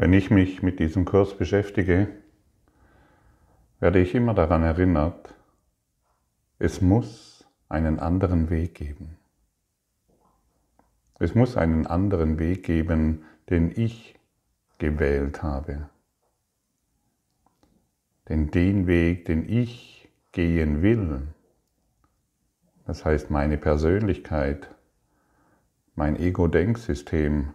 Wenn ich mich mit diesem Kurs beschäftige, werde ich immer daran erinnert, es muss einen anderen Weg geben. Es muss einen anderen Weg geben, den ich gewählt habe. Denn den Weg, den ich gehen will, das heißt meine Persönlichkeit, mein Ego-Denksystem,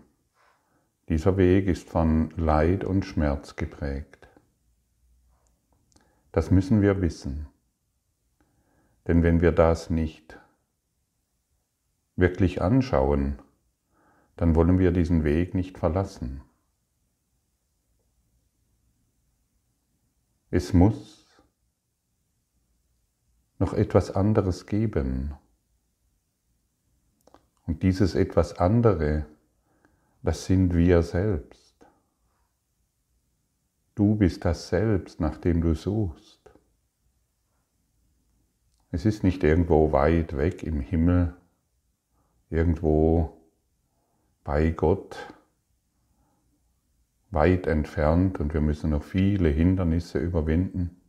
dieser Weg ist von Leid und Schmerz geprägt. Das müssen wir wissen. Denn wenn wir das nicht wirklich anschauen, dann wollen wir diesen Weg nicht verlassen. Es muss noch etwas anderes geben. Und dieses etwas andere das sind wir selbst. Du bist das Selbst, nach dem du suchst. Es ist nicht irgendwo weit weg im Himmel, irgendwo bei Gott, weit entfernt und wir müssen noch viele Hindernisse überwinden.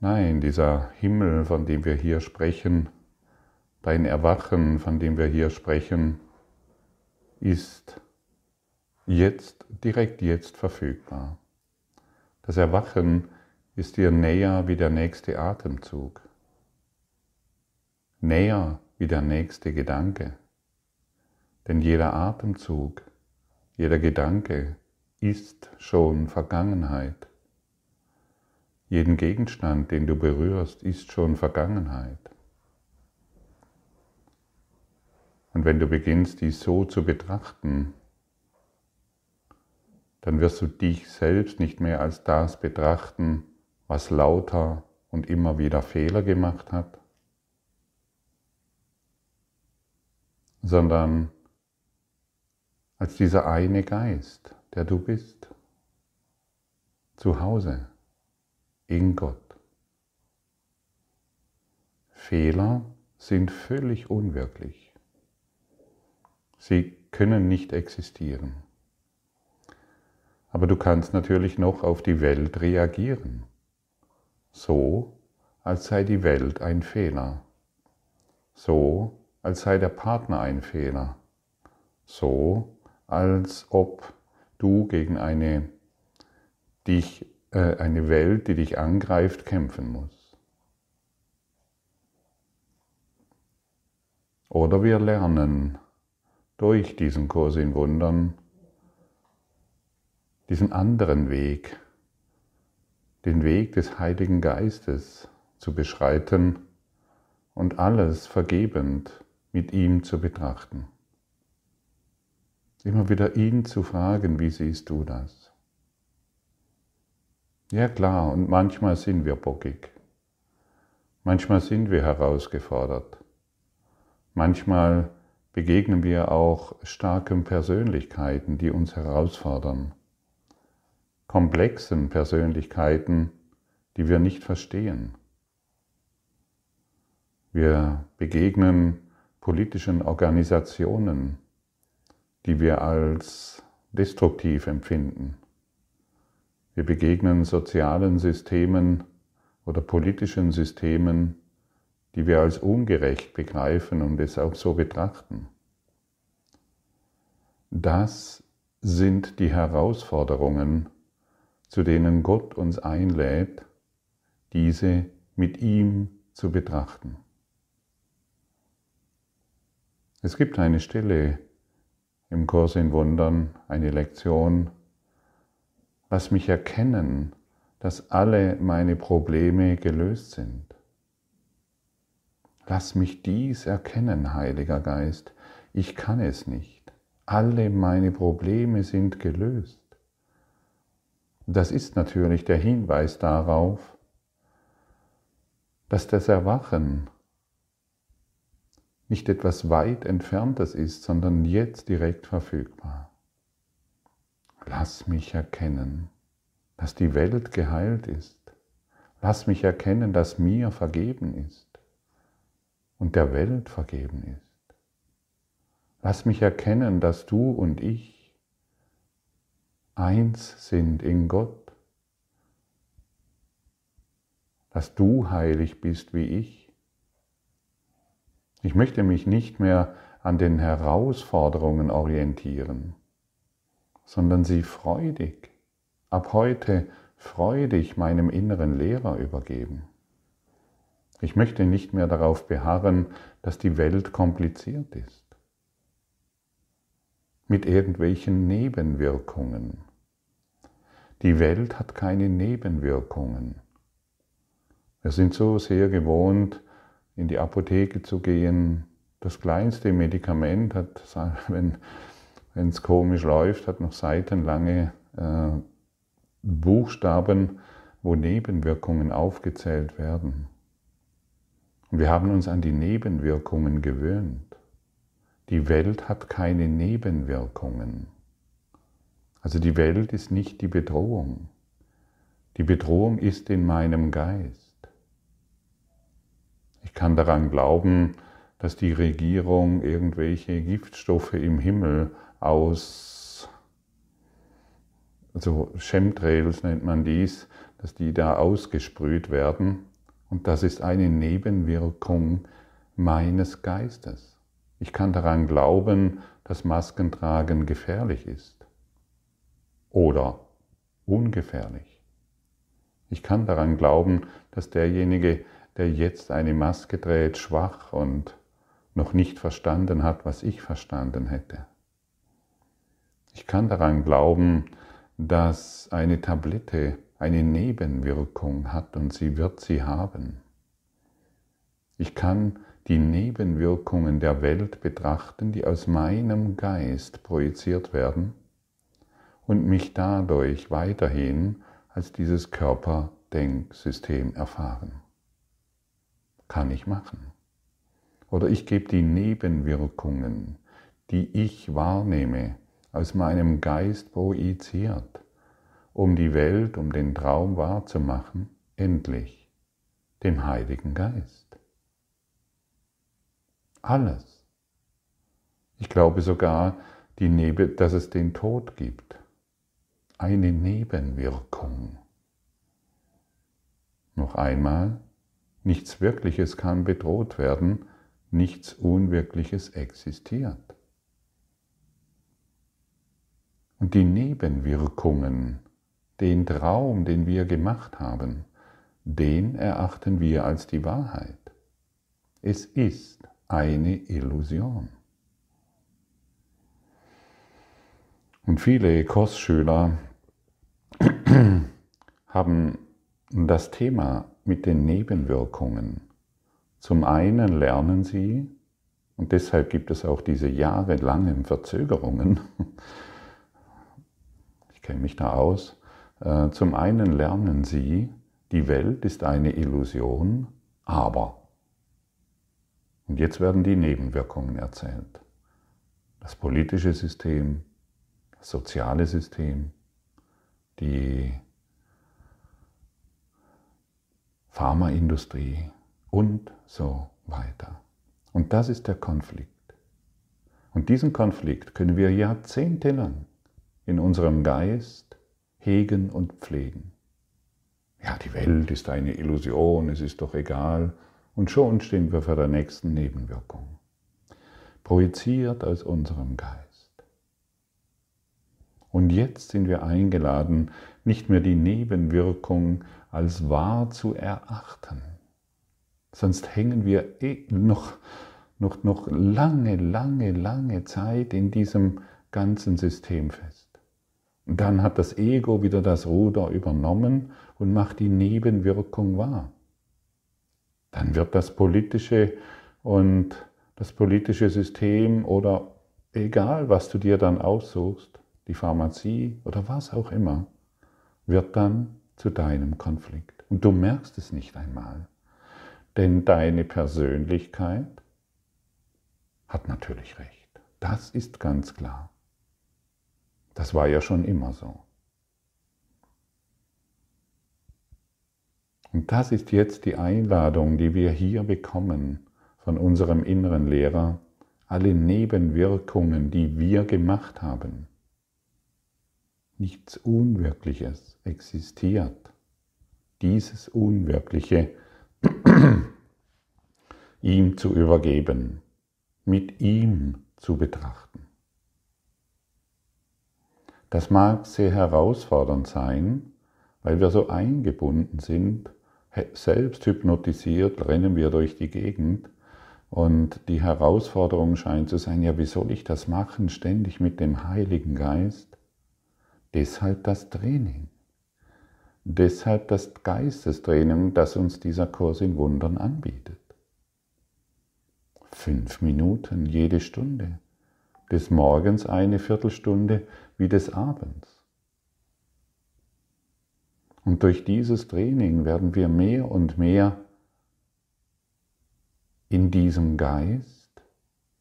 Nein, dieser Himmel, von dem wir hier sprechen, dein Erwachen, von dem wir hier sprechen, ist jetzt, direkt jetzt verfügbar. Das Erwachen ist dir näher wie der nächste Atemzug, näher wie der nächste Gedanke. Denn jeder Atemzug, jeder Gedanke ist schon Vergangenheit. Jeden Gegenstand, den du berührst, ist schon Vergangenheit. Und wenn du beginnst, dies so zu betrachten, dann wirst du dich selbst nicht mehr als das betrachten, was lauter und immer wieder Fehler gemacht hat, sondern als dieser eine Geist, der du bist, zu Hause, in Gott. Fehler sind völlig unwirklich. Sie können nicht existieren. Aber du kannst natürlich noch auf die Welt reagieren. So, als sei die Welt ein Fehler. So, als sei der Partner ein Fehler. So, als ob du gegen eine, dich, äh, eine Welt, die dich angreift, kämpfen musst. Oder wir lernen, durch diesen Kurs in Wundern diesen anderen Weg, den Weg des Heiligen Geistes zu beschreiten und alles vergebend mit ihm zu betrachten. Immer wieder ihn zu fragen, wie siehst du das? Ja klar, und manchmal sind wir bockig. Manchmal sind wir herausgefordert. Manchmal begegnen wir auch starken Persönlichkeiten, die uns herausfordern, komplexen Persönlichkeiten, die wir nicht verstehen. Wir begegnen politischen Organisationen, die wir als destruktiv empfinden. Wir begegnen sozialen Systemen oder politischen Systemen, die wir als ungerecht begreifen und es auch so betrachten. Das sind die Herausforderungen, zu denen Gott uns einlädt, diese mit ihm zu betrachten. Es gibt eine Stelle im Kurs in Wundern, eine Lektion, lass mich erkennen, dass alle meine Probleme gelöst sind. Lass mich dies erkennen, Heiliger Geist. Ich kann es nicht. Alle meine Probleme sind gelöst. Das ist natürlich der Hinweis darauf, dass das Erwachen nicht etwas weit entferntes ist, sondern jetzt direkt verfügbar. Lass mich erkennen, dass die Welt geheilt ist. Lass mich erkennen, dass mir vergeben ist und der Welt vergeben ist. Lass mich erkennen, dass du und ich eins sind in Gott, dass du heilig bist wie ich. Ich möchte mich nicht mehr an den Herausforderungen orientieren, sondern sie freudig, ab heute freudig meinem inneren Lehrer übergeben. Ich möchte nicht mehr darauf beharren, dass die Welt kompliziert ist, mit irgendwelchen Nebenwirkungen. Die Welt hat keine Nebenwirkungen. Wir sind so sehr gewohnt, in die Apotheke zu gehen. Das kleinste Medikament hat, wenn es komisch läuft, hat noch seitenlange äh, Buchstaben, wo Nebenwirkungen aufgezählt werden. Und wir haben uns an die Nebenwirkungen gewöhnt. Die Welt hat keine Nebenwirkungen. Also die Welt ist nicht die Bedrohung. Die Bedrohung ist in meinem Geist. Ich kann daran glauben, dass die Regierung irgendwelche Giftstoffe im Himmel aus, also Chemtrails nennt man dies, dass die da ausgesprüht werden. Und das ist eine Nebenwirkung meines Geistes. Ich kann daran glauben, dass Maskentragen gefährlich ist oder ungefährlich. Ich kann daran glauben, dass derjenige, der jetzt eine Maske trägt, schwach und noch nicht verstanden hat, was ich verstanden hätte. Ich kann daran glauben, dass eine Tablette eine Nebenwirkung hat und sie wird sie haben. Ich kann die Nebenwirkungen der Welt betrachten, die aus meinem Geist projiziert werden und mich dadurch weiterhin als dieses Körperdenksystem erfahren. Kann ich machen. Oder ich gebe die Nebenwirkungen, die ich wahrnehme, aus meinem Geist projiziert, um die Welt, um den Traum wahrzumachen, endlich dem Heiligen Geist. Alles. Ich glaube sogar, dass es den Tod gibt eine Nebenwirkung. Noch einmal, nichts Wirkliches kann bedroht werden, nichts Unwirkliches existiert. Und die Nebenwirkungen, den Traum, den wir gemacht haben, den erachten wir als die Wahrheit. Es ist eine Illusion. Und viele Kursschüler haben das Thema mit den Nebenwirkungen. Zum einen lernen sie, und deshalb gibt es auch diese jahrelangen Verzögerungen, ich kenne mich da aus, zum einen lernen sie, die Welt ist eine Illusion, aber. Und jetzt werden die Nebenwirkungen erzählt. Das politische System, das soziale System, die Pharmaindustrie und so weiter. Und das ist der Konflikt. Und diesen Konflikt können wir jahrzehntelang in unserem Geist hegen und pflegen. Ja, die Welt ist eine Illusion, es ist doch egal. Und schon stehen wir vor der nächsten Nebenwirkung. Projiziert aus unserem Geist. Und jetzt sind wir eingeladen, nicht mehr die Nebenwirkung als wahr zu erachten. Sonst hängen wir eh noch, noch, noch lange, lange, lange Zeit in diesem ganzen System fest. Dann hat das Ego wieder das Ruder übernommen und macht die Nebenwirkung wahr. Dann wird das politische und das politische System oder egal, was du dir dann aussuchst, die Pharmazie oder was auch immer, wird dann zu deinem Konflikt. Und du merkst es nicht einmal. Denn deine Persönlichkeit hat natürlich recht. Das ist ganz klar. Das war ja schon immer so. Und das ist jetzt die Einladung, die wir hier bekommen von unserem inneren Lehrer, alle Nebenwirkungen, die wir gemacht haben, nichts Unwirkliches existiert. Dieses Unwirkliche ihm zu übergeben, mit ihm zu betrachten. Das mag sehr herausfordernd sein, weil wir so eingebunden sind, selbst hypnotisiert rennen wir durch die Gegend und die Herausforderung scheint zu sein, ja, wie soll ich das machen, ständig mit dem Heiligen Geist? Deshalb das Training. Deshalb das Geistestraining, das uns dieser Kurs in Wundern anbietet. Fünf Minuten jede Stunde. Des Morgens eine Viertelstunde wie des Abends. Und durch dieses Training werden wir mehr und mehr in diesem Geist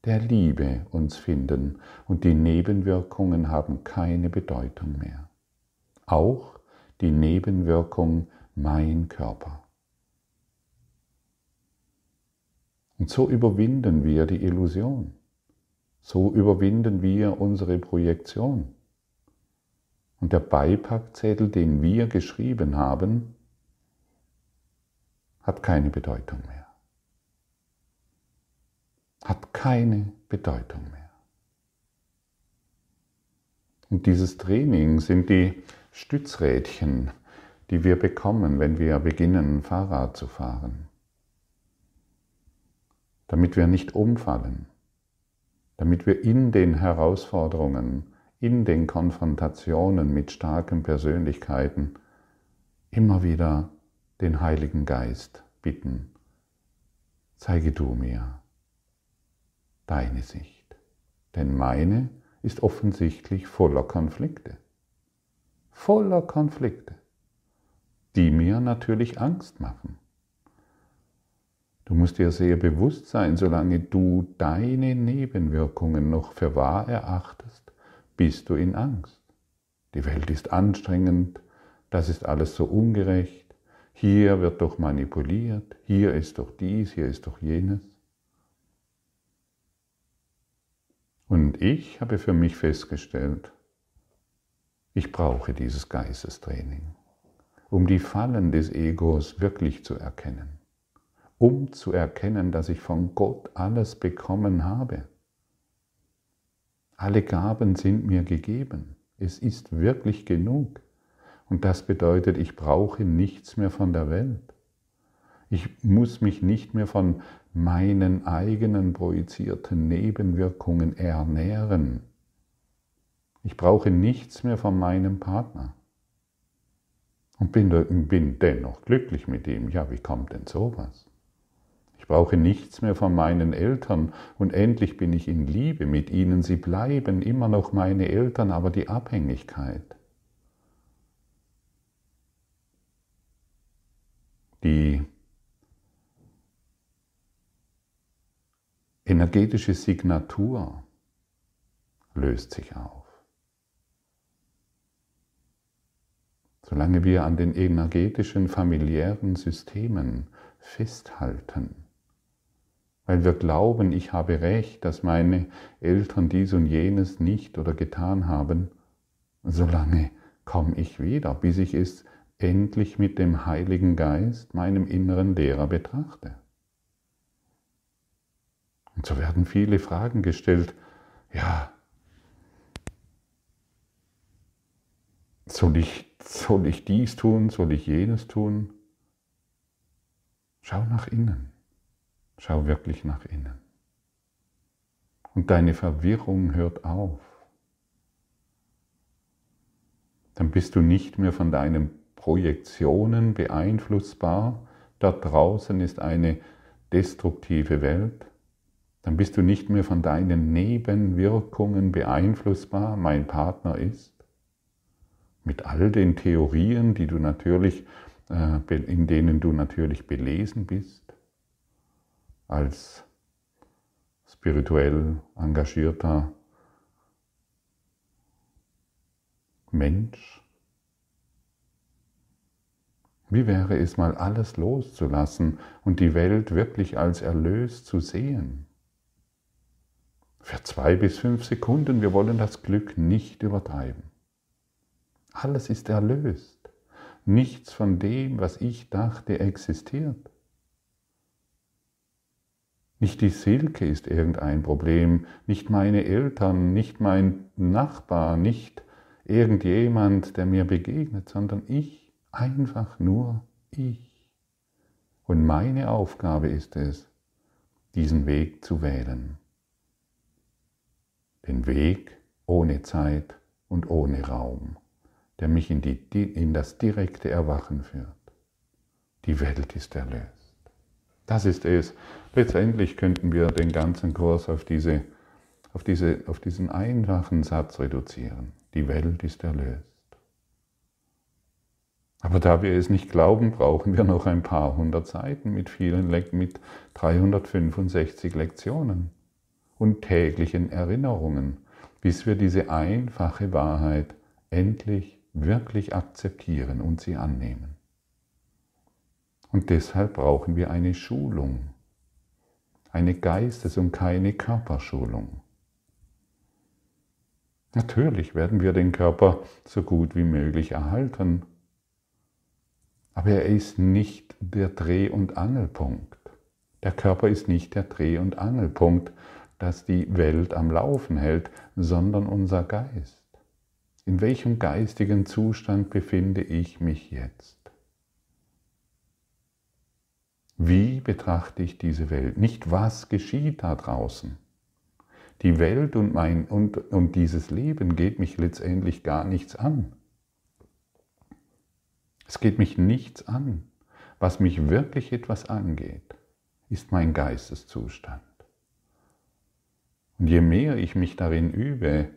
der Liebe uns finden und die Nebenwirkungen haben keine Bedeutung mehr. Auch die Nebenwirkung mein Körper. Und so überwinden wir die Illusion. So überwinden wir unsere Projektion. Und der Beipackzettel, den wir geschrieben haben, hat keine Bedeutung mehr. Hat keine Bedeutung mehr. Und dieses Training sind die Stützrädchen, die wir bekommen, wenn wir beginnen, Fahrrad zu fahren. Damit wir nicht umfallen, damit wir in den Herausforderungen in den Konfrontationen mit starken Persönlichkeiten immer wieder den Heiligen Geist bitten, zeige du mir deine Sicht, denn meine ist offensichtlich voller Konflikte, voller Konflikte, die mir natürlich Angst machen. Du musst dir sehr bewusst sein, solange du deine Nebenwirkungen noch für wahr erachtest, bist du in Angst. Die Welt ist anstrengend, das ist alles so ungerecht, hier wird doch manipuliert, hier ist doch dies, hier ist doch jenes. Und ich habe für mich festgestellt, ich brauche dieses Geistestraining, um die Fallen des Egos wirklich zu erkennen, um zu erkennen, dass ich von Gott alles bekommen habe alle Gaben sind mir gegeben. Es ist wirklich genug. Und das bedeutet, ich brauche nichts mehr von der Welt. Ich muss mich nicht mehr von meinen eigenen projizierten Nebenwirkungen ernähren. Ich brauche nichts mehr von meinem Partner. Und bin, bin dennoch glücklich mit ihm. Ja, wie kommt denn sowas? Ich brauche nichts mehr von meinen Eltern und endlich bin ich in Liebe mit ihnen. Sie bleiben immer noch meine Eltern, aber die Abhängigkeit, die energetische Signatur löst sich auf. Solange wir an den energetischen familiären Systemen festhalten, weil wir glauben, ich habe recht, dass meine Eltern dies und jenes nicht oder getan haben, solange komme ich wieder, bis ich es endlich mit dem Heiligen Geist, meinem inneren Lehrer, betrachte. Und so werden viele Fragen gestellt. Ja, soll ich, soll ich dies tun, soll ich jenes tun? Schau nach innen. Schau wirklich nach innen. Und deine Verwirrung hört auf. Dann bist du nicht mehr von deinen Projektionen beeinflussbar. Dort draußen ist eine destruktive Welt. Dann bist du nicht mehr von deinen Nebenwirkungen beeinflussbar. Mein Partner ist. Mit all den Theorien, die du natürlich, äh, in denen du natürlich belesen bist als spirituell engagierter Mensch? Wie wäre es mal alles loszulassen und die Welt wirklich als erlöst zu sehen? Für zwei bis fünf Sekunden, wir wollen das Glück nicht übertreiben. Alles ist erlöst. Nichts von dem, was ich dachte, existiert. Nicht die Silke ist irgendein Problem, nicht meine Eltern, nicht mein Nachbar, nicht irgendjemand, der mir begegnet, sondern ich, einfach nur ich. Und meine Aufgabe ist es, diesen Weg zu wählen. Den Weg ohne Zeit und ohne Raum, der mich in, die, in das direkte Erwachen führt. Die Welt ist erlöst. Das ist es. Letztendlich könnten wir den ganzen Kurs auf, diese, auf, diese, auf diesen einfachen Satz reduzieren. Die Welt ist erlöst. Aber da wir es nicht glauben, brauchen wir noch ein paar hundert Seiten mit vielen mit 365 Lektionen und täglichen Erinnerungen, bis wir diese einfache Wahrheit endlich wirklich akzeptieren und sie annehmen. Und deshalb brauchen wir eine Schulung, eine Geistes- und keine Körperschulung. Natürlich werden wir den Körper so gut wie möglich erhalten, aber er ist nicht der Dreh- und Angelpunkt. Der Körper ist nicht der Dreh- und Angelpunkt, das die Welt am Laufen hält, sondern unser Geist. In welchem geistigen Zustand befinde ich mich jetzt? Wie betrachte ich diese Welt? Nicht was geschieht da draußen. Die Welt und, mein, und, und dieses Leben geht mich letztendlich gar nichts an. Es geht mich nichts an. Was mich wirklich etwas angeht, ist mein Geisteszustand. Und je mehr ich mich darin übe,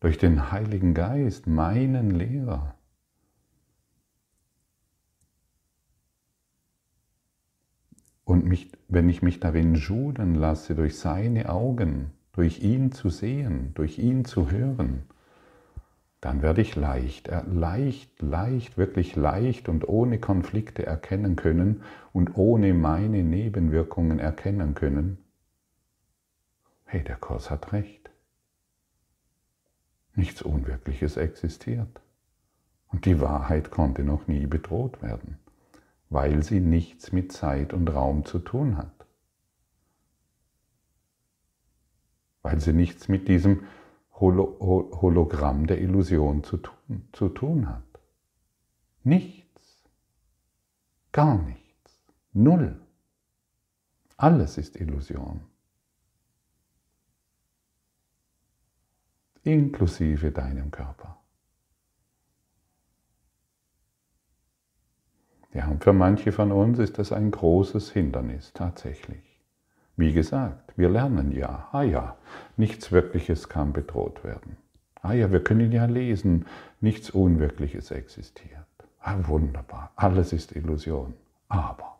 durch den Heiligen Geist, meinen Lehrer, und mich, wenn ich mich darin schuden lasse, durch seine Augen, durch ihn zu sehen, durch ihn zu hören, dann werde ich leicht, äh, leicht, leicht, wirklich leicht und ohne Konflikte erkennen können und ohne meine Nebenwirkungen erkennen können, hey, der Kurs hat recht. Nichts Unwirkliches existiert. Und die Wahrheit konnte noch nie bedroht werden, weil sie nichts mit Zeit und Raum zu tun hat. Weil sie nichts mit diesem Hologramm der Illusion zu tun, zu tun hat. Nichts. Gar nichts. Null. Alles ist Illusion. Inklusive deinem Körper. Ja, und für manche von uns ist das ein großes Hindernis tatsächlich. Wie gesagt, wir lernen ja, ah ja, nichts Wirkliches kann bedroht werden. Ah ja, wir können ja lesen, nichts Unwirkliches existiert. Ah, wunderbar, alles ist Illusion. Aber,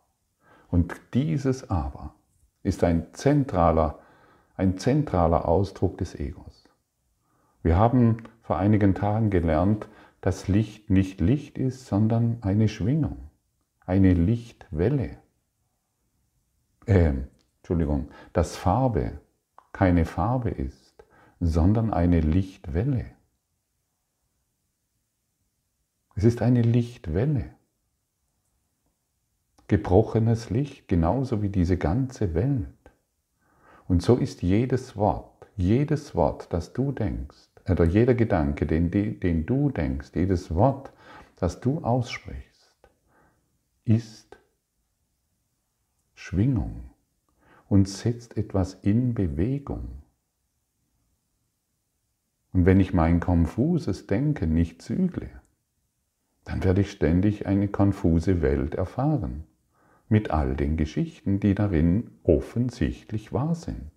und dieses Aber ist ein zentraler, ein zentraler Ausdruck des Egos. Wir haben vor einigen Tagen gelernt, dass Licht nicht Licht ist, sondern eine Schwingung, eine Lichtwelle. Ähm, Entschuldigung, dass Farbe keine Farbe ist, sondern eine Lichtwelle. Es ist eine Lichtwelle. Gebrochenes Licht, genauso wie diese ganze Welt. Und so ist jedes Wort, jedes Wort, das du denkst, oder jeder Gedanke, den, den du denkst, jedes Wort, das du aussprichst, ist Schwingung und setzt etwas in Bewegung. Und wenn ich mein konfuses Denken nicht zügle, dann werde ich ständig eine konfuse Welt erfahren, mit all den Geschichten, die darin offensichtlich wahr sind.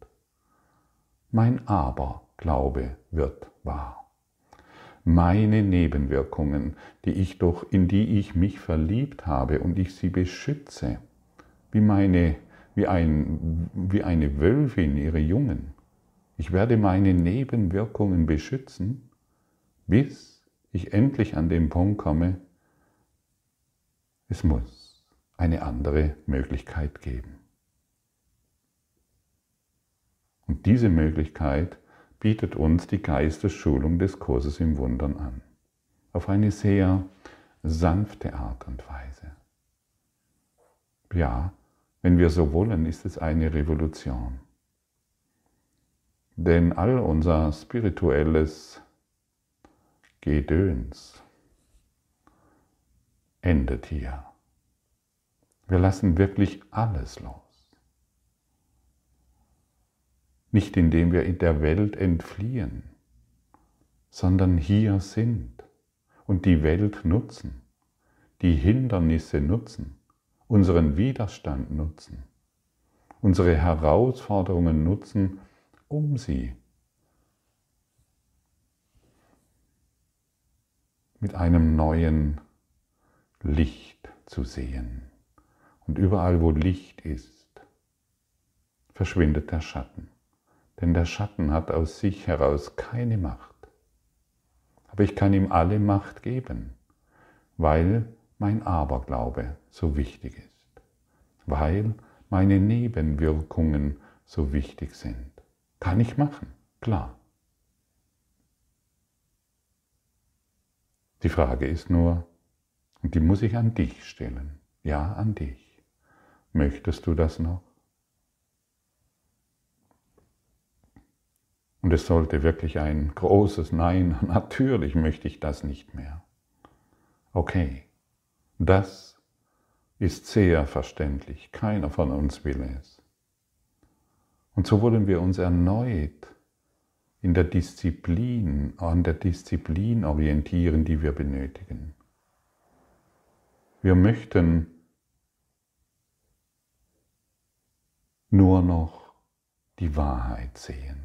Mein Aberglaube wird wahr. Meine Nebenwirkungen, die ich doch, in die ich mich verliebt habe und ich sie beschütze, wie meine wie, ein, wie eine Wölfin ihre Jungen. Ich werde meine Nebenwirkungen beschützen, bis ich endlich an den Punkt komme, es muss eine andere Möglichkeit geben. Und diese Möglichkeit bietet uns die Geistesschulung des Kurses im Wundern an. Auf eine sehr sanfte Art und Weise. Ja, wenn wir so wollen, ist es eine Revolution. Denn all unser spirituelles Gedöns endet hier. Wir lassen wirklich alles los. Nicht indem wir in der Welt entfliehen, sondern hier sind und die Welt nutzen, die Hindernisse nutzen, unseren Widerstand nutzen, unsere Herausforderungen nutzen, um sie mit einem neuen Licht zu sehen. Und überall, wo Licht ist, verschwindet der Schatten. Denn der Schatten hat aus sich heraus keine Macht. Aber ich kann ihm alle Macht geben, weil mein Aberglaube so wichtig ist, weil meine Nebenwirkungen so wichtig sind. Kann ich machen, klar. Die Frage ist nur, und die muss ich an dich stellen, ja an dich. Möchtest du das noch? Und es sollte wirklich ein großes Nein, natürlich möchte ich das nicht mehr. Okay, das ist sehr verständlich, keiner von uns will es. Und so wollen wir uns erneut in der Disziplin, an der Disziplin orientieren, die wir benötigen. Wir möchten nur noch die Wahrheit sehen.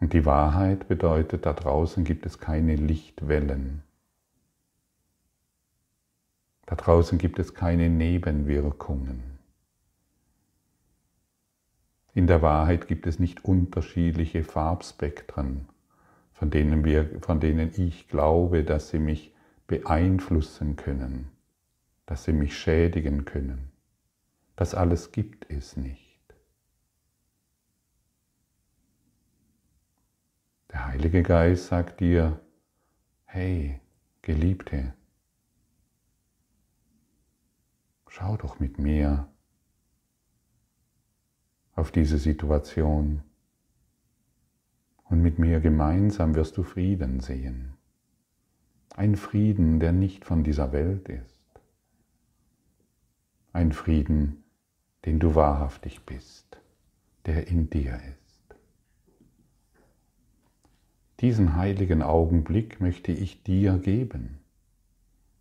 Und die Wahrheit bedeutet, da draußen gibt es keine Lichtwellen. Da draußen gibt es keine Nebenwirkungen. In der Wahrheit gibt es nicht unterschiedliche Farbspektren, von denen, wir, von denen ich glaube, dass sie mich beeinflussen können, dass sie mich schädigen können. Das alles gibt es nicht. Der Heilige Geist sagt dir, hey, Geliebte, schau doch mit mir auf diese Situation. Und mit mir gemeinsam wirst du Frieden sehen. Ein Frieden, der nicht von dieser Welt ist. Ein Frieden, den du wahrhaftig bist, der in dir ist. Diesen heiligen Augenblick möchte ich dir geben.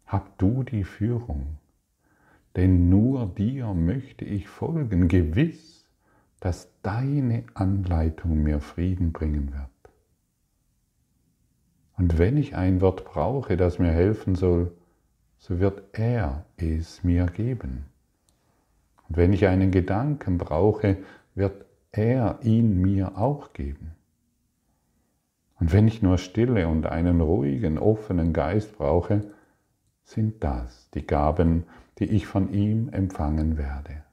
Hab du die Führung, denn nur dir möchte ich folgen, gewiss dass deine Anleitung mir Frieden bringen wird. Und wenn ich ein Wort brauche, das mir helfen soll, so wird er es mir geben. Und wenn ich einen Gedanken brauche, wird er ihn mir auch geben. Und wenn ich nur Stille und einen ruhigen, offenen Geist brauche, sind das die Gaben, die ich von ihm empfangen werde.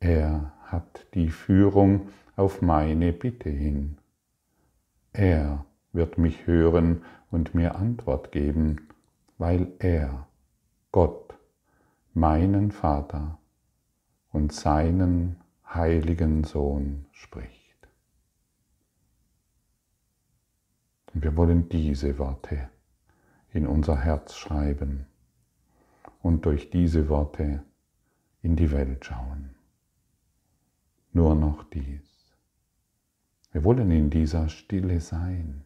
Er hat die Führung auf meine Bitte hin. Er wird mich hören und mir Antwort geben, weil er, Gott, meinen Vater und seinen heiligen Sohn spricht. Und wir wollen diese Worte in unser Herz schreiben und durch diese Worte in die Welt schauen nur noch dies. Wir wollen in dieser Stille sein,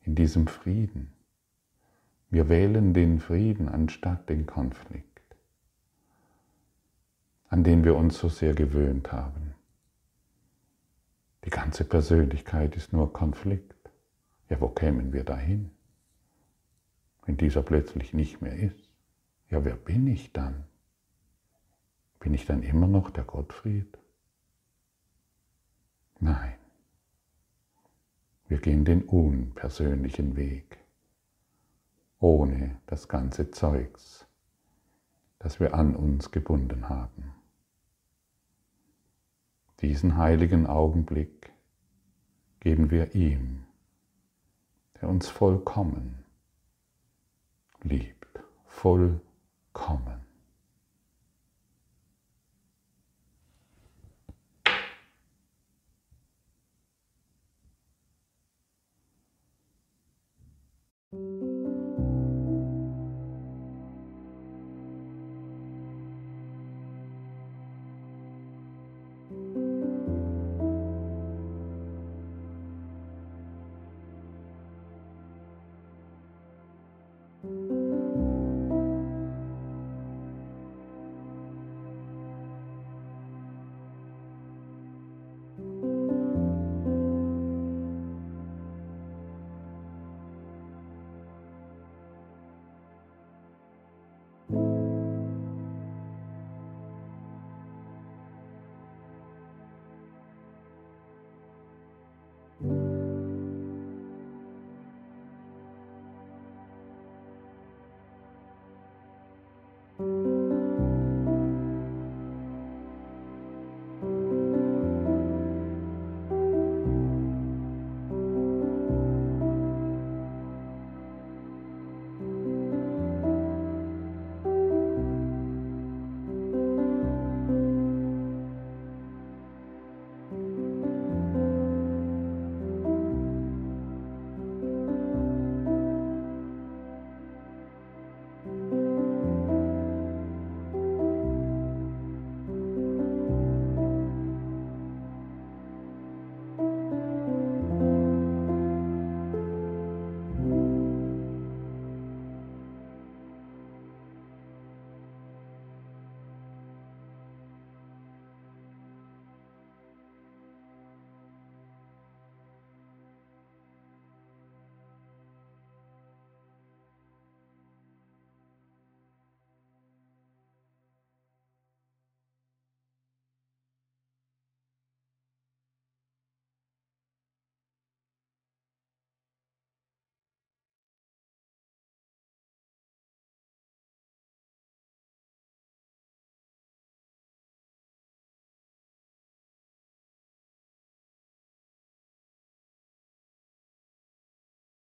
in diesem Frieden. Wir wählen den Frieden anstatt den Konflikt, an den wir uns so sehr gewöhnt haben. Die ganze Persönlichkeit ist nur Konflikt. Ja, wo kämen wir dahin, wenn dieser plötzlich nicht mehr ist? Ja, wer bin ich dann? Bin ich dann immer noch der Gottfried? Nein. Wir gehen den unpersönlichen Weg, ohne das ganze Zeugs, das wir an uns gebunden haben. Diesen heiligen Augenblick geben wir ihm, der uns vollkommen liebt, vollkommen.